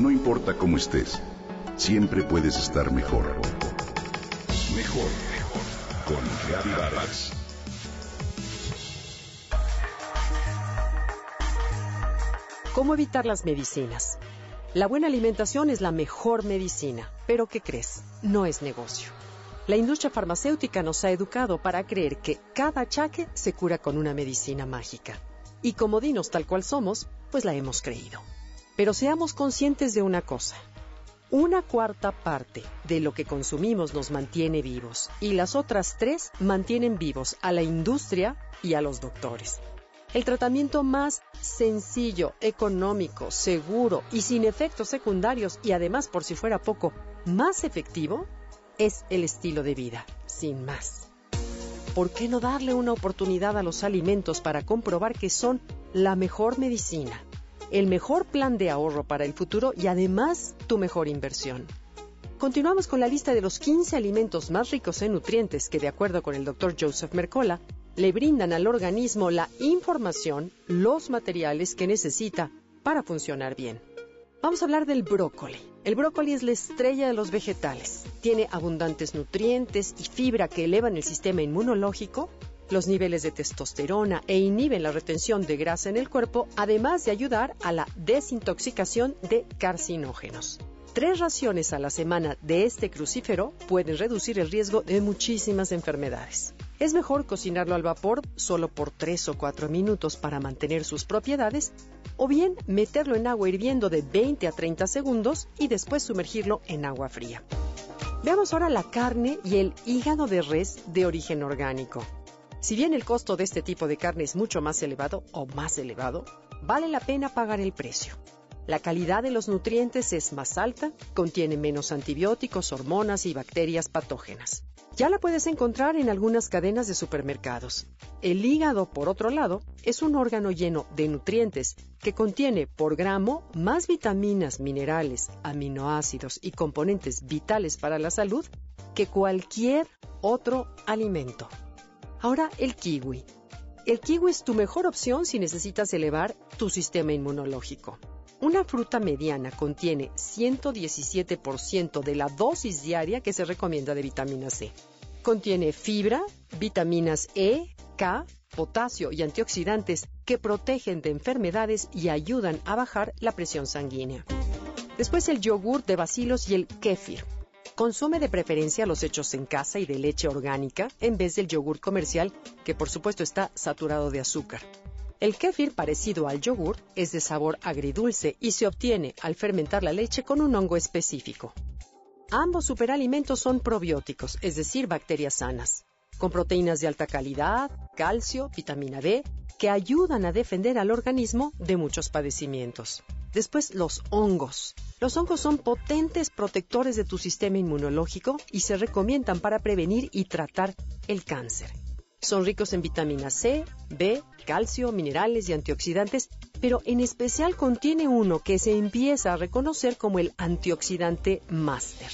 No importa cómo estés, siempre puedes estar mejor. Mejor, mejor. Con Reavivadas. ¿Cómo evitar las medicinas? La buena alimentación es la mejor medicina, pero ¿qué crees? No es negocio. La industria farmacéutica nos ha educado para creer que cada achaque se cura con una medicina mágica. Y como dinos tal cual somos, pues la hemos creído. Pero seamos conscientes de una cosa. Una cuarta parte de lo que consumimos nos mantiene vivos y las otras tres mantienen vivos a la industria y a los doctores. El tratamiento más sencillo, económico, seguro y sin efectos secundarios y además, por si fuera poco, más efectivo es el estilo de vida, sin más. ¿Por qué no darle una oportunidad a los alimentos para comprobar que son la mejor medicina, el mejor plan de ahorro para el futuro y además tu mejor inversión? Continuamos con la lista de los 15 alimentos más ricos en nutrientes que, de acuerdo con el Dr. Joseph Mercola, le brindan al organismo la información, los materiales que necesita para funcionar bien. Vamos a hablar del brócoli. El brócoli es la estrella de los vegetales. Tiene abundantes nutrientes y fibra que elevan el sistema inmunológico, los niveles de testosterona e inhiben la retención de grasa en el cuerpo, además de ayudar a la desintoxicación de carcinógenos. Tres raciones a la semana de este crucífero pueden reducir el riesgo de muchísimas enfermedades. Es mejor cocinarlo al vapor solo por 3 o 4 minutos para mantener sus propiedades, o bien meterlo en agua hirviendo de 20 a 30 segundos y después sumergirlo en agua fría. Veamos ahora la carne y el hígado de res de origen orgánico. Si bien el costo de este tipo de carne es mucho más elevado o más elevado, vale la pena pagar el precio. La calidad de los nutrientes es más alta, contiene menos antibióticos, hormonas y bacterias patógenas. Ya la puedes encontrar en algunas cadenas de supermercados. El hígado, por otro lado, es un órgano lleno de nutrientes que contiene por gramo más vitaminas, minerales, aminoácidos y componentes vitales para la salud que cualquier otro alimento. Ahora el kiwi. El kiwi es tu mejor opción si necesitas elevar tu sistema inmunológico. Una fruta mediana contiene 117% de la dosis diaria que se recomienda de vitamina C. Contiene fibra, vitaminas E, K, potasio y antioxidantes que protegen de enfermedades y ayudan a bajar la presión sanguínea. Después el yogur de bacilos y el kéfir. Consume de preferencia los hechos en casa y de leche orgánica en vez del yogur comercial que por supuesto está saturado de azúcar. El kéfir, parecido al yogur, es de sabor agridulce y se obtiene al fermentar la leche con un hongo específico. Ambos superalimentos son probióticos, es decir, bacterias sanas, con proteínas de alta calidad, calcio, vitamina D, que ayudan a defender al organismo de muchos padecimientos. Después, los hongos. Los hongos son potentes protectores de tu sistema inmunológico y se recomiendan para prevenir y tratar el cáncer. Son ricos en vitamina C, B, calcio, minerales y antioxidantes, pero en especial contiene uno que se empieza a reconocer como el antioxidante máster.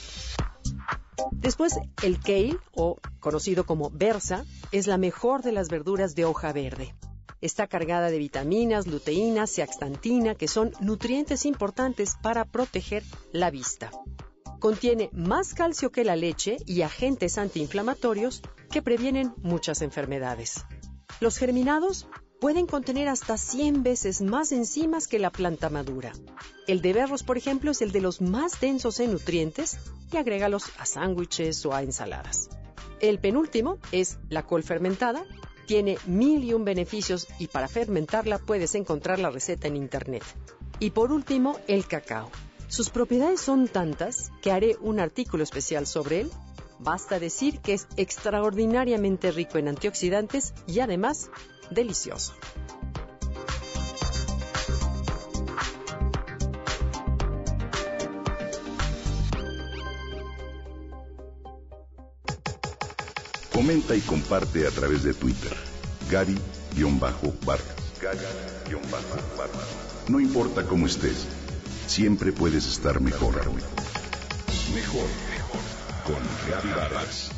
Después, el kale, o conocido como berza, es la mejor de las verduras de hoja verde. Está cargada de vitaminas, luteína, zeaxantina, que son nutrientes importantes para proteger la vista. Contiene más calcio que la leche y agentes antiinflamatorios que previenen muchas enfermedades. Los germinados pueden contener hasta 100 veces más enzimas que la planta madura. El de berros, por ejemplo, es el de los más densos en nutrientes y agrégalos a sándwiches o a ensaladas. El penúltimo es la col fermentada. Tiene mil y un beneficios y para fermentarla puedes encontrar la receta en internet. Y por último, el cacao. Sus propiedades son tantas que haré un artículo especial sobre él. Basta decir que es extraordinariamente rico en antioxidantes y además delicioso. Comenta y comparte a través de Twitter. Gary-Vargas. Gary-Vargas. No importa cómo estés siempre puedes estar mejor. Mejor, mejor. Con Gaby Vargas.